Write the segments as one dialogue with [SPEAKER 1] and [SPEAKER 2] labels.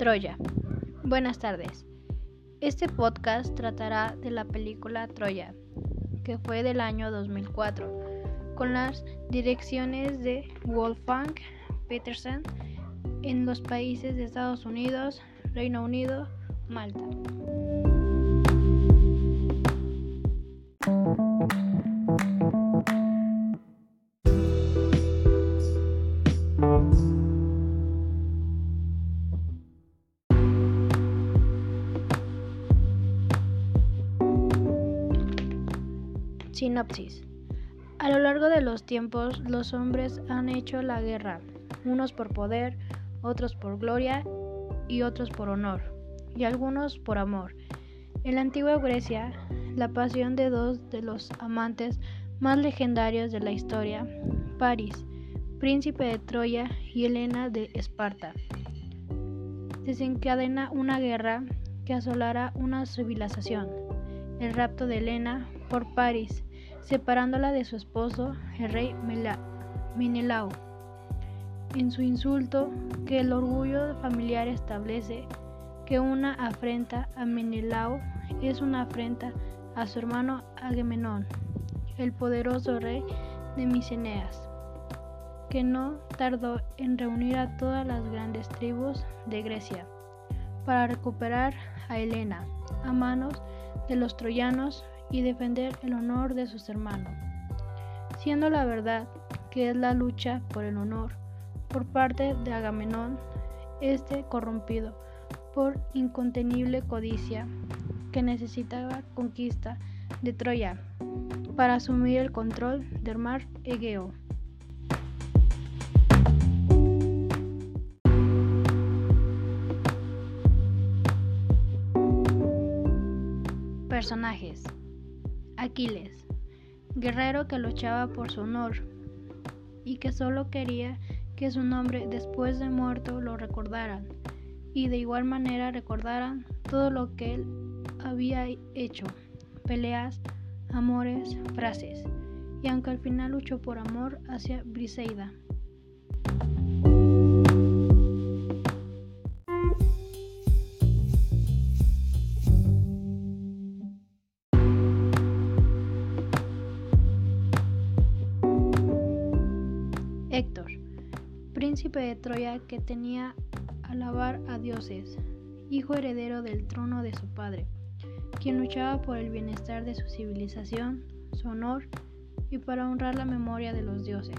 [SPEAKER 1] Troya. Buenas tardes. Este podcast tratará de la película Troya, que fue del año 2004, con las direcciones de Wolfgang Petersen en los países de Estados Unidos, Reino Unido, Malta. Sinopsis. A lo largo de los tiempos, los hombres han hecho la guerra, unos por poder, otros por gloria y otros por honor, y algunos por amor. En la antigua Grecia, la pasión de dos de los amantes más legendarios de la historia, París, príncipe de Troya y Helena de Esparta, desencadena una guerra que asolará una civilización, el rapto de Helena por París, separándola de su esposo, el rey Menelao. En su insulto, que el orgullo familiar establece que una afrenta a Menelao es una afrenta a su hermano Agamenón, el poderoso rey de Miceneas, que no tardó en reunir a todas las grandes tribus de Grecia para recuperar a Helena a manos de los troyanos y defender el honor de sus hermanos, siendo la verdad que es la lucha por el honor por parte de Agamenón, este corrompido por incontenible codicia que necesitaba conquista de Troya para asumir el control del mar Egeo. Personajes Aquiles, guerrero que luchaba por su honor y que solo quería que su nombre después de muerto lo recordaran y de igual manera recordaran todo lo que él había hecho, peleas, amores, frases, y aunque al final luchó por amor hacia Briseida. Príncipe de Troya que tenía alabar a dioses, hijo heredero del trono de su padre, quien luchaba por el bienestar de su civilización, su honor y para honrar la memoria de los dioses.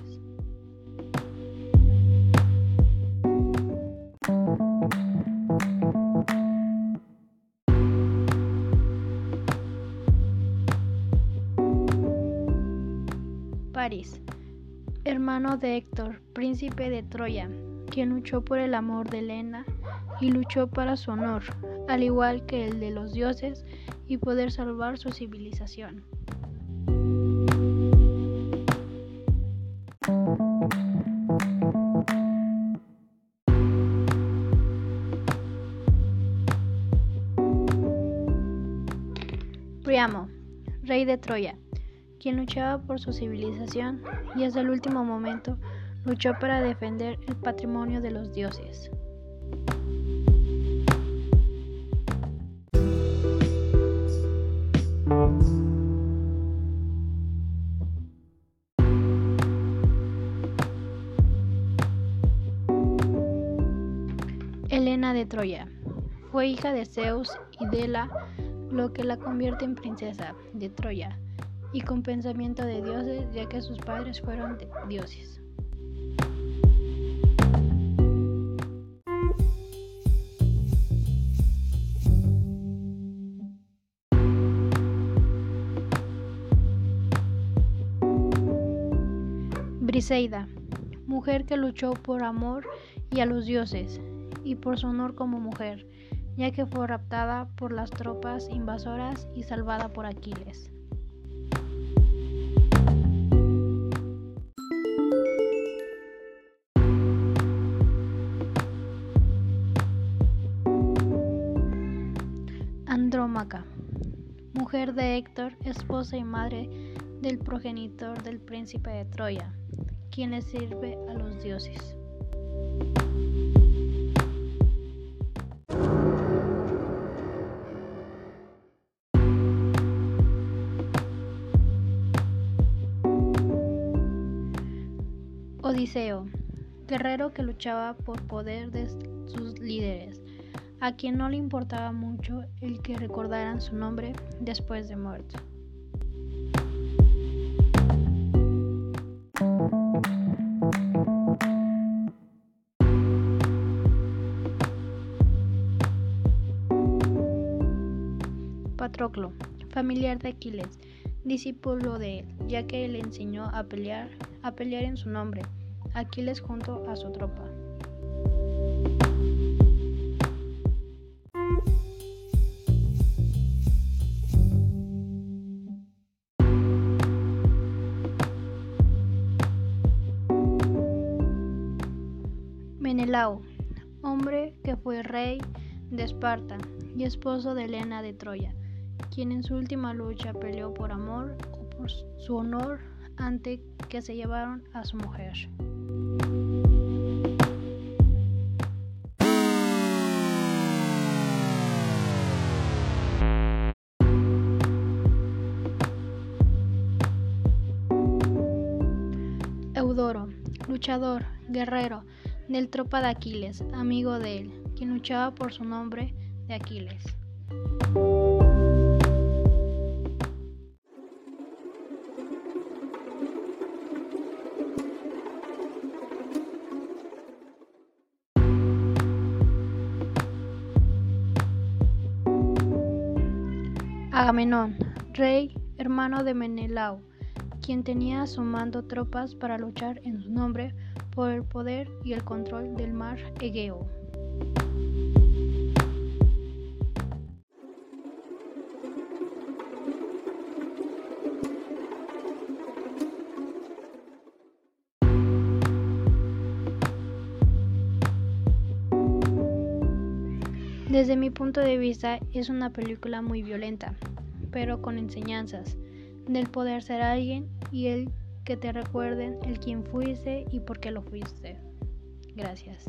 [SPEAKER 1] París hermano de Héctor, príncipe de Troya, quien luchó por el amor de Helena y luchó para su honor, al igual que el de los dioses, y poder salvar su civilización. Priamo, rey de Troya quien luchaba por su civilización y hasta el último momento luchó para defender el patrimonio de los dioses. Helena de Troya fue hija de Zeus y Dela, lo que la convierte en princesa de Troya y con pensamiento de dioses, ya que sus padres fueron dioses. Briseida, mujer que luchó por amor y a los dioses, y por su honor como mujer, ya que fue raptada por las tropas invasoras y salvada por Aquiles. Tomaca, mujer de Héctor, esposa y madre del progenitor del príncipe de Troya, quien le sirve a los dioses. Odiseo, guerrero que luchaba por poder de sus líderes a quien no le importaba mucho el que recordaran su nombre después de muerto. Patroclo, familiar de Aquiles, discípulo de él, ya que le enseñó a pelear, a pelear en su nombre, Aquiles junto a su tropa. Menelao, hombre que fue rey de Esparta y esposo de Helena de Troya, quien en su última lucha peleó por amor o por su honor ante que se llevaron a su mujer. Eudoro, luchador, guerrero, del tropa de Aquiles, amigo de él, quien luchaba por su nombre de Aquiles. Agamenón, rey, hermano de Menelao, quien tenía a su mando tropas para luchar en su nombre por el poder y el control del mar Egeo. Desde mi punto de vista es una película muy violenta, pero con enseñanzas del poder ser alguien y el que te recuerden el quién fuiste y por qué lo fuiste. Gracias.